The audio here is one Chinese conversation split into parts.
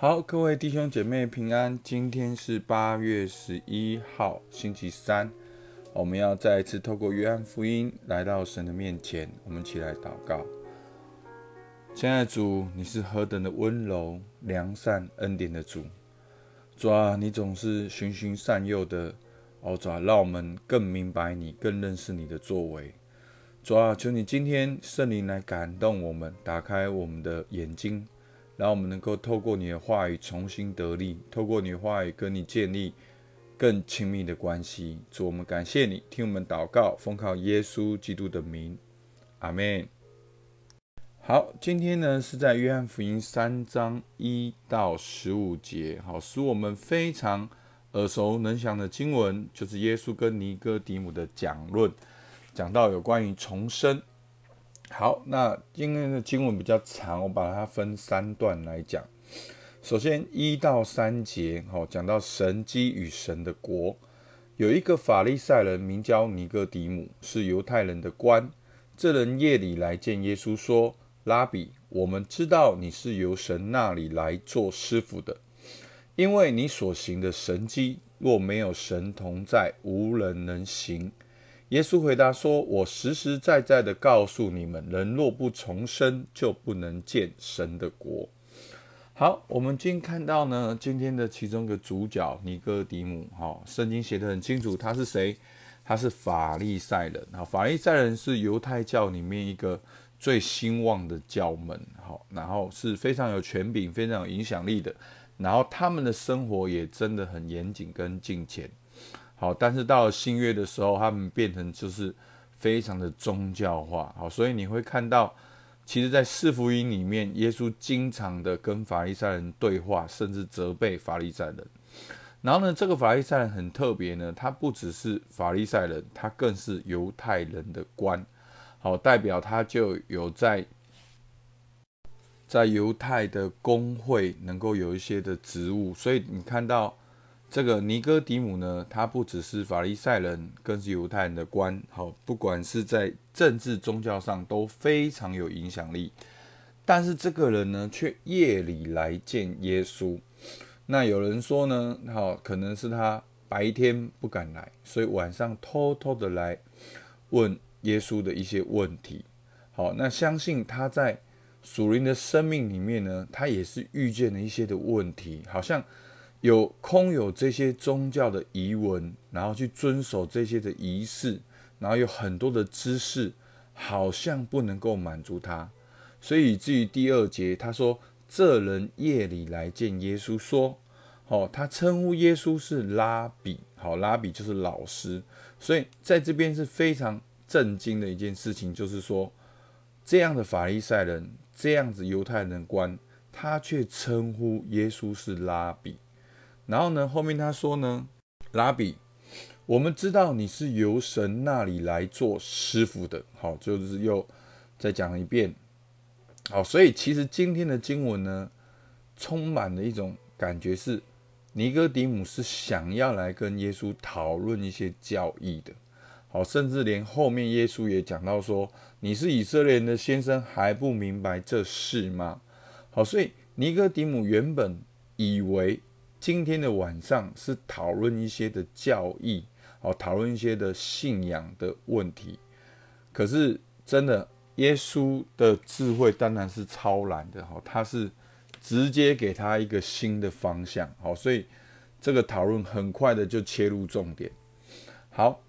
好，各位弟兄姐妹平安。今天是八月十一号，星期三。我们要再一次透过约翰福音来到神的面前，我们起来祷告。亲爱的主，你是何等的温柔、良善、恩典的主。主啊，你总是循循善诱的，哦主啊，让我们更明白你，更认识你的作为。主啊，求你今天圣灵来感动我们，打开我们的眼睛。让我们能够透过你的话语重新得力，透过你的话语跟你建立更亲密的关系。主，我们感谢你，听我们祷告，奉靠耶稣基督的名，阿门。好，今天呢是在约翰福音三章一到十五节，好，使我们非常耳熟能详的经文，就是耶稣跟尼哥底母的讲论，讲到有关于重生。好，那今天的经文比较长，我把它分三段来讲。首先一到三节，好，讲到神机与神的国。有一个法利赛人名叫尼哥底母，是犹太人的官。这人夜里来见耶稣，说：“拉比，我们知道你是由神那里来做师傅的，因为你所行的神机，若没有神同在，无人能行。”耶稣回答说：“我实实在在的告诉你们，人若不重生，就不能见神的国。”好，我们今天看到呢，今天的其中一个主角尼哥底母，哈，圣经写的很清楚，他是谁？他是法利赛人。好，法利赛人是犹太教里面一个最兴旺的教门，好，然后是非常有权柄、非常有影响力的，然后他们的生活也真的很严谨跟敬虔。好，但是到了新约的时候，他们变成就是非常的宗教化。好，所以你会看到，其实，在四福音里面，耶稣经常的跟法利赛人对话，甚至责备法利赛人。然后呢，这个法利赛人很特别呢，他不只是法利赛人，他更是犹太人的官。好，代表他就有在在犹太的工会能够有一些的职务。所以你看到。这个尼哥底姆呢，他不只是法利赛人，更是犹太人的官。好，不管是在政治宗教上都非常有影响力。但是这个人呢，却夜里来见耶稣。那有人说呢，好，可能是他白天不敢来，所以晚上偷偷的来问耶稣的一些问题。好，那相信他在属灵的生命里面呢，他也是遇见了一些的问题，好像。有空有这些宗教的遗文，然后去遵守这些的仪式，然后有很多的知识，好像不能够满足他，所以至于第二节他说：“这人夜里来见耶稣，说，好，他称呼耶稣是拉比，好，拉比就是老师。所以在这边是非常震惊的一件事情，就是说，这样的法利赛人，这样子犹太人官，他却称呼耶稣是拉比。”然后呢？后面他说呢，拉比，我们知道你是由神那里来做师傅的。好，就是又再讲一遍。好，所以其实今天的经文呢，充满了一种感觉，是尼哥底姆是想要来跟耶稣讨论一些教义的。好，甚至连后面耶稣也讲到说，你是以色列人的先生，还不明白这事吗？好，所以尼哥底姆原本以为。今天的晚上是讨论一些的教义，哦，讨论一些的信仰的问题。可是真的，耶稣的智慧当然是超然的，哈，他是直接给他一个新的方向，好，所以这个讨论很快的就切入重点。好，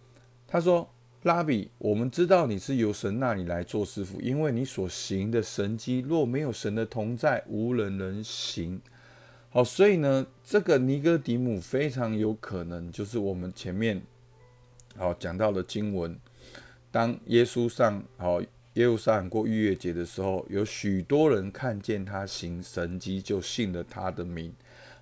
他说：“拉比，我们知道你是由神那里来做师傅，因为你所行的神迹，若没有神的同在，无人能行。”好，所以呢，这个尼哥底母非常有可能就是我们前面好讲到的经文。当耶稣上好耶路撒冷过逾越节的时候，有许多人看见他行神迹，就信了他的名。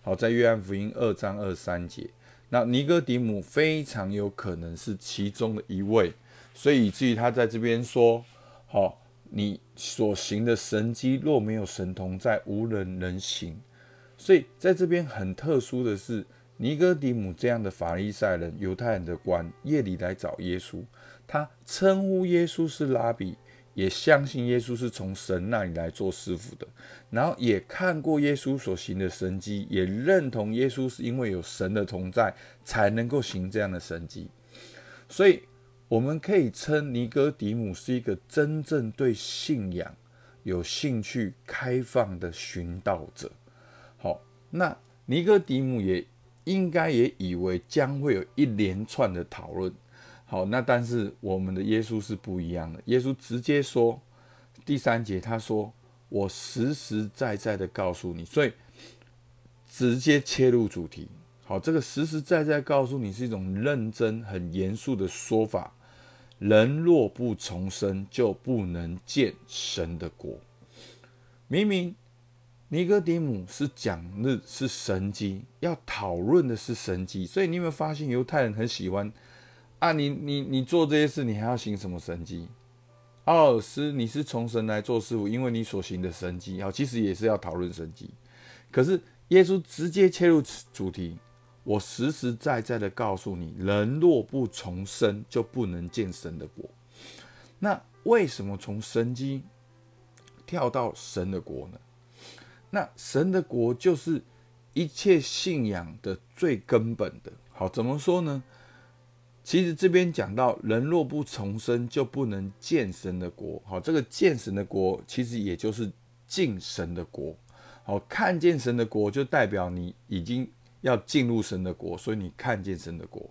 好，在约翰福音二章二三节，那尼哥底母非常有可能是其中的一位，所以以至于他在这边说：好，你所行的神迹，若没有神同在，无人能行。所以在这边很特殊的是，尼哥底姆这样的法利赛人、犹太人的官，夜里来找耶稣，他称呼耶稣是拉比，也相信耶稣是从神那里来做师傅的，然后也看过耶稣所行的神迹，也认同耶稣是因为有神的同在才能够行这样的神迹。所以，我们可以称尼哥底姆是一个真正对信仰有兴趣、开放的寻道者。那尼哥底母也应该也以为将会有一连串的讨论。好，那但是我们的耶稣是不一样的。耶稣直接说，第三节他说：“我实实在在的告诉你。”所以直接切入主题。好，这个实实在在告诉你是一种认真、很严肃的说法。人若不重生，就不能见神的国。明明尼哥底母是讲的是神迹，要讨论的是神迹，所以你有没有发现犹太人很喜欢？啊，你你你做这些事，你还要行什么神迹？奥尔斯，你是从神来做师傅，因为你所行的神迹，好，其实也是要讨论神迹。可是耶稣直接切入主题，我实实在在的告诉你，人若不重生，就不能见神的国。那为什么从神迹跳到神的国呢？那神的国就是一切信仰的最根本的。好，怎么说呢？其实这边讲到，人若不重生，就不能见神的国。好，这个见神的国，其实也就是进神的国。好，看见神的国，就代表你已经要进入神的国，所以你看见神的国。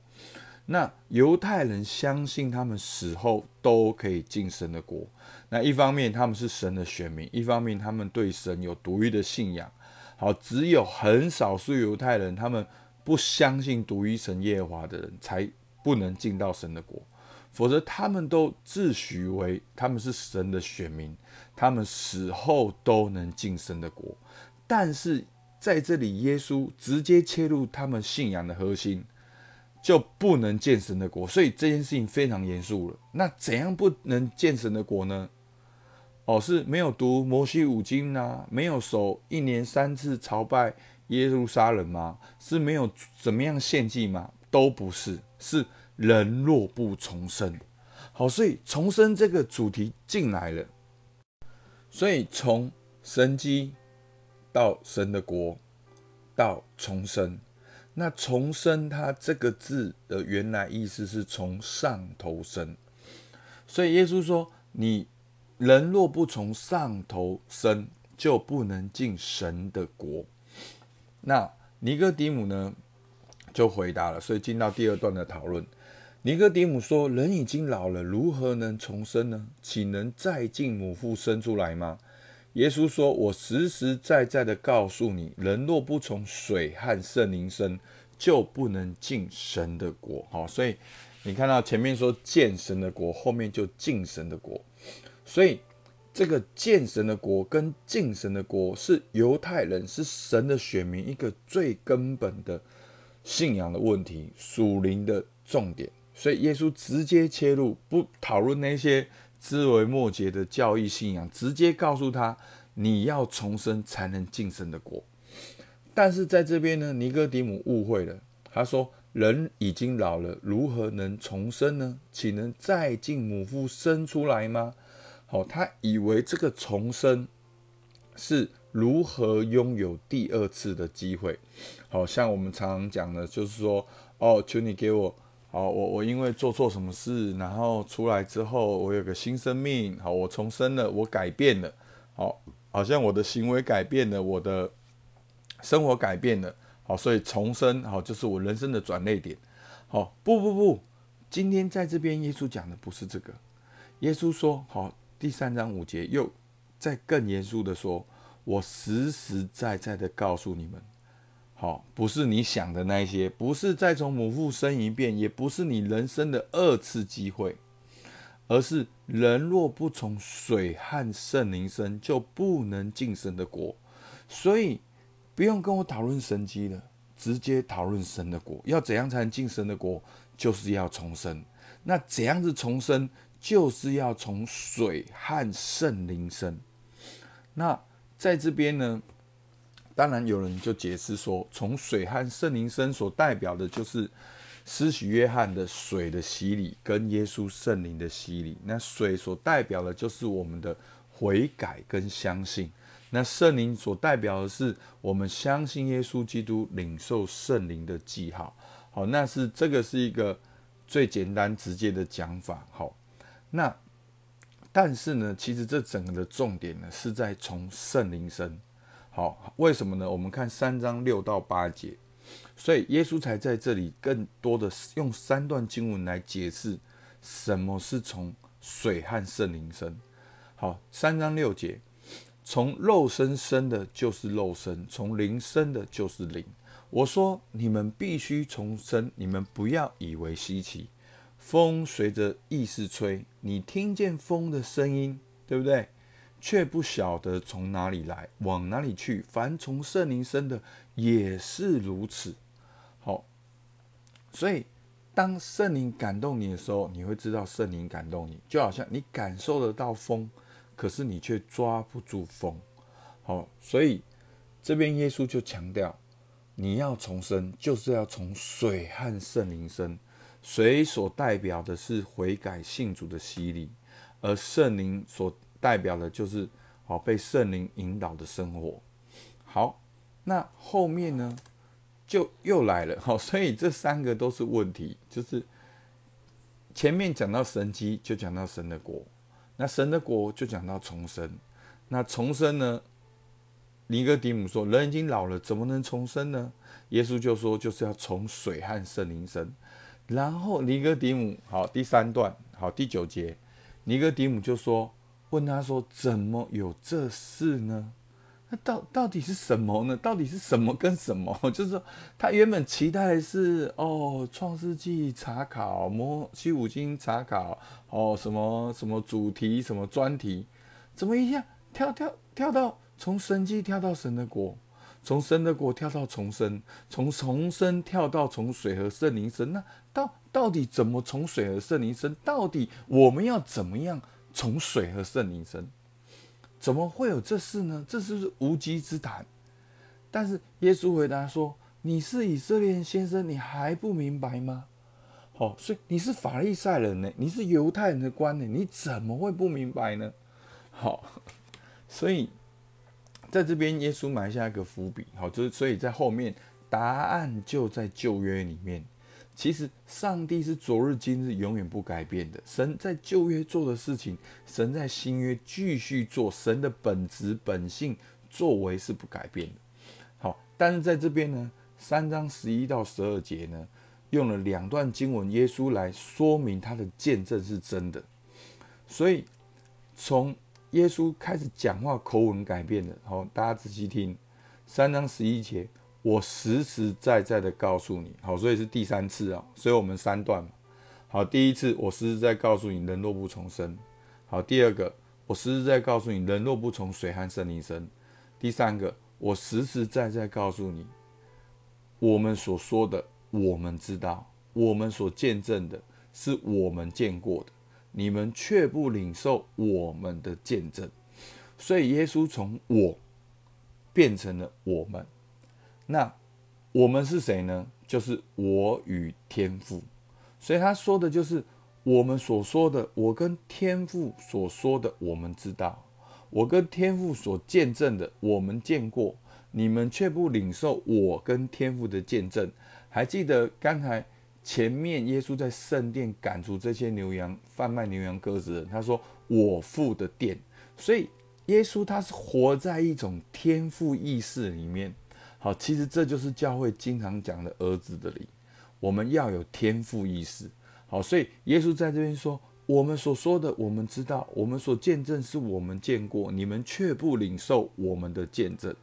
那犹太人相信他们死后都可以进神的国。那一方面他们是神的选民，一方面他们对神有独一的信仰。好，只有很少数犹太人，他们不相信独一神耶和华的人才。不能进到神的国，否则他们都自诩为他们是神的选民，他们死后都能进神的国。但是在这里，耶稣直接切入他们信仰的核心，就不能见神的国。所以这件事情非常严肃了。那怎样不能见神的国呢？哦，是没有读摩西五经啊，没有守一年三次朝拜耶路撒冷吗？是没有怎么样献祭吗？都不是，是。人若不重生，好，所以重生这个主题进来了。所以从神机到神的国到重生，那重生它这个字的原来意思是从上头生。所以耶稣说：“你人若不从上头生，就不能进神的国。”那尼哥底母呢就回答了，所以进到第二段的讨论。尼哥底母说：“人已经老了，如何能重生呢？岂能再进母腹生出来吗？”耶稣说：“我实实在在的告诉你，人若不从水和圣灵生，就不能进神的国。”好，所以你看到前面说见神的国，后面就进神的国。所以这个见神的国跟进神的国是犹太人是神的选民一个最根本的信仰的问题，属灵的重点。所以耶稣直接切入，不讨论那些枝微末节的教义信仰，直接告诉他：你要重生才能进神的国。但是在这边呢，尼哥底母误会了，他说：人已经老了，如何能重生呢？岂能再进母腹生出来吗？好，他以为这个重生是如何拥有第二次的机会。好像我们常常讲的，就是说：哦，求你给我。好，我我因为做错什么事，然后出来之后，我有个新生命。好，我重生了，我改变了。好，好像我的行为改变了，我的生活改变了。好，所以重生，好，就是我人生的转捩点。好，不不不，今天在这边，耶稣讲的不是这个。耶稣说，好，第三章五节又再更严肃的说，我实实在在的告诉你们。好，不是你想的那些，不是再从母腹生一遍，也不是你人生的二次机会，而是人若不从水和圣灵生，就不能进神的国。所以不用跟我讨论神机了，直接讨论神的国。要怎样才能进神的国？就是要重生。那怎样子重生？就是要从水和圣灵生。那在这边呢？当然，有人就解释说，从水和圣灵生所代表的就是施洗约翰的水的洗礼跟耶稣圣灵的洗礼，那水所代表的就是我们的悔改跟相信，那圣灵所代表的是我们相信耶稣基督，领受圣灵的记号。好，那是这个是一个最简单直接的讲法。好，那但是呢，其实这整个的重点呢是在从圣灵生。好，为什么呢？我们看三章六到八节。所以耶稣才在这里更多的用三段经文来解释什么是从水和圣灵生。好，三章六节，从肉身生的就是肉身，从灵生的就是灵。我说你们必须重生，你们不要以为稀奇。风随着意识吹，你听见风的声音，对不对？却不晓得从哪里来，往哪里去。凡从圣灵生的也是如此。好，所以当圣灵感动你的时候，你会知道圣灵感动你，就好像你感受得到风，可是你却抓不住风。好，所以这边耶稣就强调，你要重生，就是要从水和圣灵生。水所代表的是悔改信主的洗礼，而圣灵所代表的就是好被圣灵引导的生活。好，那后面呢就又来了。好，所以这三个都是问题。就是前面讲到神机，就讲到神的国；那神的国就讲到重生。那重生呢？尼哥底母说：“人已经老了，怎么能重生呢？”耶稣就说：“就是要从水和圣灵生。”然后尼哥底母好第三段好第九节，尼哥底母就说。问他说：“怎么有这事呢？那到到底是什么呢？到底是什么跟什么？就是说，他原本期待是哦，《创世纪》查考，《摩西五经》查考，哦，什么什么主题，什么专题，怎么一下跳跳跳到从神迹跳到神的国，从神的国跳到重生，从重生跳到从水和圣灵生？那到到底怎么从水和圣灵生？到底我们要怎么样？”从水和圣灵生，怎么会有这事呢？这是不是无稽之谈？但是耶稣回答说：“你是以色列先生，你还不明白吗？好，所以你是法利赛人呢，你是犹太人的官呢，你怎么会不明白呢？好，所以在这边耶稣埋下一个伏笔，好，就是所以在后面答案就在旧约里面。其实，上帝是昨日、今日永远不改变的。神在旧约做的事情，神在新约继续做。神的本质、本性、作为是不改变的。好，但是在这边呢，三章十一到十二节呢，用了两段经文，耶稣来说明他的见证是真的。所以，从耶稣开始讲话，口吻改变了。好，大家仔细听，三章十一节。我实实在在的告诉你，好，所以是第三次啊，所以我们三段嘛。好，第一次我实实在告诉你，人若不重生。好，第二个我实实在告诉你，人若不从水和圣灵生。第三个我实实在在告诉你，我们所说的，我们知道，我们所见证的，是我们见过的，你们却不领受我们的见证。所以耶稣从我变成了我们。那我们是谁呢？就是我与天父，所以他说的就是我们所说的，我跟天父所说的，我们知道，我跟天父所见证的，我们见过，你们却不领受我跟天父的见证。还记得刚才前面耶稣在圣殿赶出这些牛羊贩卖牛羊鸽子的人，他说我父的殿，所以耶稣他是活在一种天赋意识里面。好，其实这就是教会经常讲的儿子的灵，我们要有天赋意识。好，所以耶稣在这边说，我们所说的，我们知道，我们所见证是我们见过，你们却不领受我们的见证。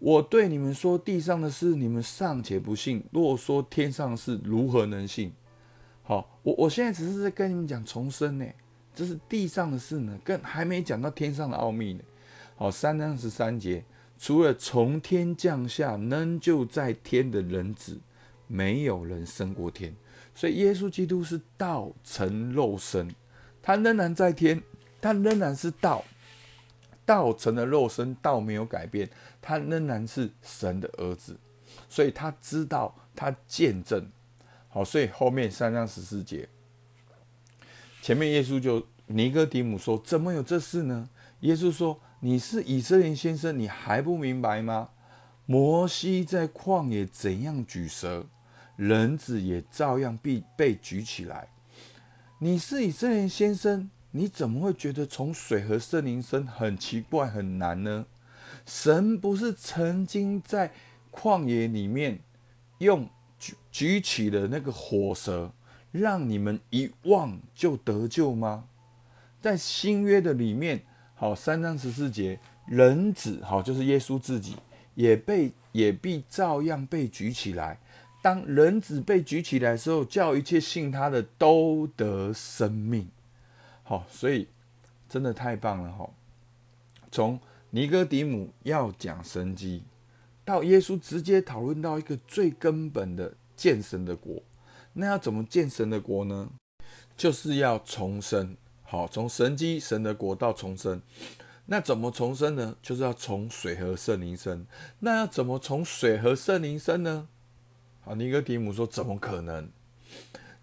我对你们说地上的事，你们尚且不信，若说天上的事，如何能信？好，我我现在只是在跟你们讲重生呢，这是地上的事呢，更还没讲到天上的奥秘呢。好，三章十三节。除了从天降下能就在天的人子，没有人升过天。所以耶稣基督是道成肉身，他仍然在天，他仍然是道，道成了肉身，道没有改变，他仍然是神的儿子。所以他知道，他见证。好，所以后面三章十四节，前面耶稣就尼哥底母说：“怎么有这事呢？”耶稣说：“你是以色列先生，你还不明白吗？摩西在旷野怎样举蛇，人子也照样必被举起来。你是以色列先生，你怎么会觉得从水和圣灵生很奇怪很难呢？神不是曾经在旷野里面用？”举举起了那个火蛇，让你们一望就得救吗？在新约的里面，好三章十四节，人子好就是耶稣自己，也被也必照样被举起来。当人子被举起来的时候，叫一切信他的都得生命。好，所以真的太棒了哈！从尼哥底母要讲神机。到耶稣直接讨论到一个最根本的见神的国，那要怎么见神的国呢？就是要重生。好，从神机神的国到重生，那怎么重生呢？就是要从水和圣灵生。那要怎么从水和圣灵生呢？好，尼哥底母说：怎么可能？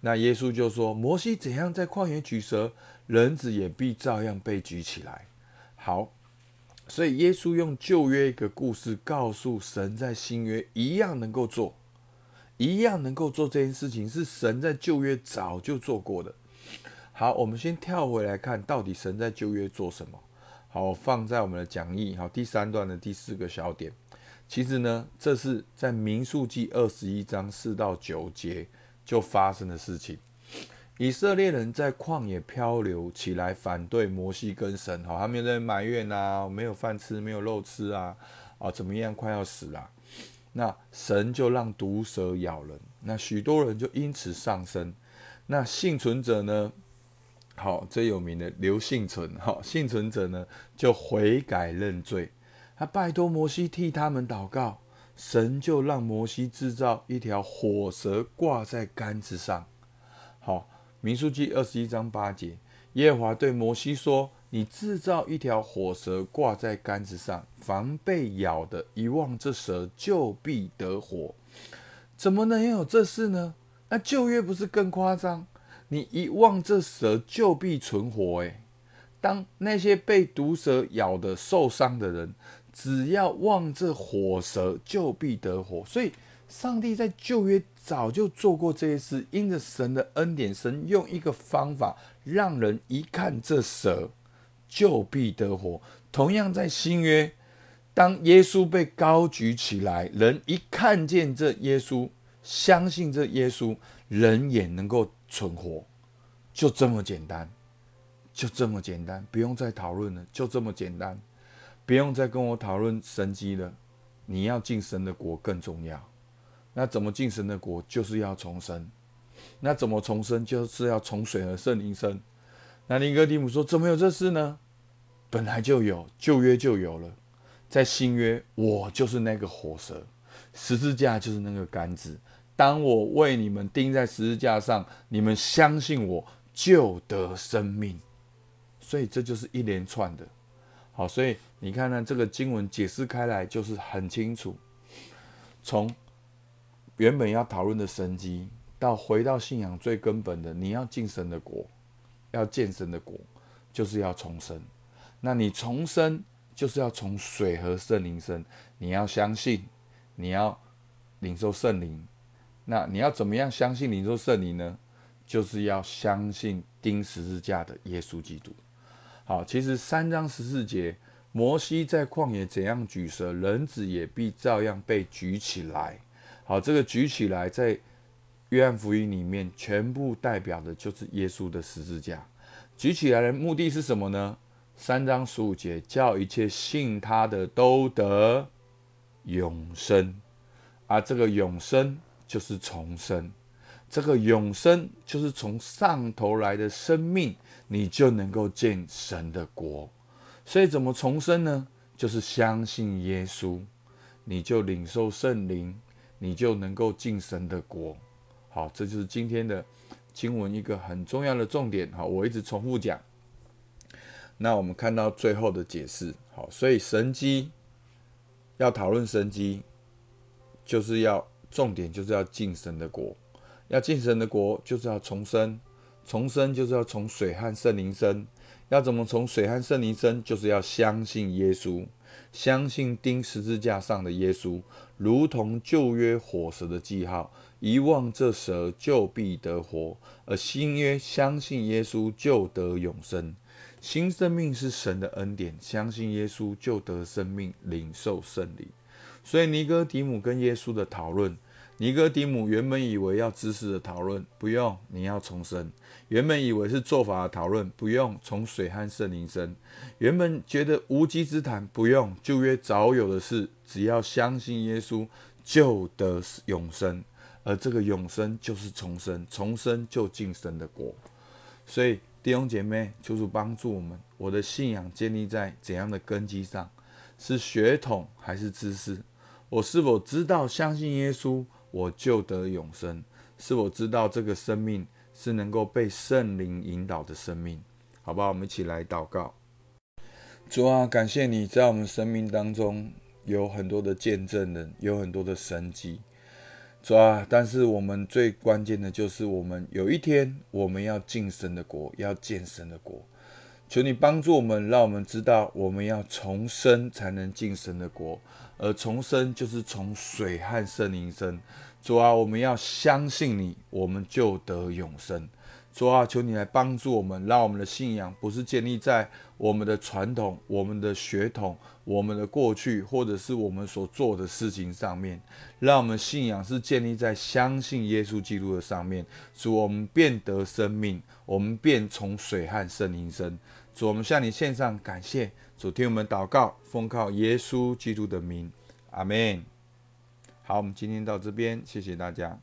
那耶稣就说：摩西怎样在旷野举蛇，人子也必照样被举起来。好。所以，耶稣用旧约一个故事告诉神，在新约一样能够做，一样能够做这件事情，是神在旧约早就做过的。好，我们先跳回来看，到底神在旧约做什么？好，放在我们的讲义，好，第三段的第四个小点。其实呢，这是在民数记二十一章四到九节就发生的事情。以色列人在旷野漂流起来，反对摩西跟神，好，他们在埋怨啊，没有饭吃，没有肉吃啊，啊，怎么样，快要死了。那神就让毒蛇咬人，那许多人就因此丧生。那幸存者呢？好，最有名的刘幸存，好，幸存者呢就悔改认罪，他拜托摩西替他们祷告，神就让摩西制造一条火蛇挂在杆子上，好。民书记二十一章八节，耶和华对摩西说：“你制造一条火蛇挂在杆子上，防被咬的，一望这蛇就必得活。怎么能有这事呢？那旧约不是更夸张？你一望这蛇就必存活。诶，当那些被毒蛇咬的受伤的人，只要望这火蛇就必得活。所以。”上帝在旧约早就做过这些事，因着神的恩典，神用一个方法让人一看这蛇就必得活。同样在新约，当耶稣被高举起来，人一看见这耶稣，相信这耶稣，人也能够存活，就这么简单，就这么简单，不用再讨论了，就这么简单，不用再跟我讨论神迹了。你要进神的国更重要。那怎么进神的国，就是要重生。那怎么重生，就是要从水和圣灵生。那尼哥底姆说：“怎么有这事呢？本来就有，旧约就有了。在新约，我就是那个火蛇，十字架就是那个杆子。当我为你们钉在十字架上，你们相信我，就得生命。所以这就是一连串的。好，所以你看呢，这个经文解释开来就是很清楚，从。原本要讨论的神机，到回到信仰最根本的，你要进神的国，要见神的国，就是要重生。那你重生，就是要从水和圣灵生。你要相信，你要领受圣灵。那你要怎么样相信灵受圣灵呢？就是要相信钉十字架的耶稣基督。好，其实三章十四节，摩西在旷野怎样举蛇，人子也必照样被举起来。好，这个举起来，在约翰福音里面，全部代表的就是耶稣的十字架。举起来的目的是什么呢？三章十五节，叫一切信他的都得永生。而这个永生就是重生，这个永生就是从上头来的生命，你就能够见神的国。所以怎么重生呢？就是相信耶稣，你就领受圣灵。你就能够进神的国。好，这就是今天的经文一个很重要的重点。好，我一直重复讲。那我们看到最后的解释。好，所以神机要讨论神机，就是要重点就是要进神的国，要进神的国，就是要重生。重生就是要从水和圣灵生。要怎么从水和圣灵生？就是要相信耶稣，相信钉十字架上的耶稣，如同旧约火蛇的记号，遗忘这蛇就必得活；而新约相信耶稣就得永生。新生命是神的恩典，相信耶稣就得生命，领受圣灵。所以尼哥底母跟耶稣的讨论。尼哥底母原本以为要知识的讨论，不用，你要重生。原本以为是做法的讨论，不用，从水和圣灵生。原本觉得无稽之谈，不用，旧约早有的事，只要相信耶稣，就得永生。而这个永生就是重生，重生就进神的国。所以弟兄姐妹，求主帮助我们。我的信仰建立在怎样的根基上？是血统还是知识？我是否知道相信耶稣？我就得永生，是否知道这个生命是能够被圣灵引导的生命，好不好？我们一起来祷告。主啊，感谢你在我们生命当中有很多的见证人，有很多的神迹。主啊，但是我们最关键的就是我们有一天我们要进神的国，要见神的国。求你帮助我们，让我们知道我们要重生才能进神的国，而重生就是从水和圣灵生。主啊，我们要相信你，我们就得永生。主啊，求你来帮助我们，让我们的信仰不是建立在我们的传统、我们的血统、我们的过去，或者是我们所做的事情上面。让我们信仰是建立在相信耶稣基督的上面。主，我们变得生命，我们便从水和圣灵生。主，我们向你献上感谢。主，听我们祷告，奉靠耶稣基督的名，阿门。好，我们今天到这边，谢谢大家。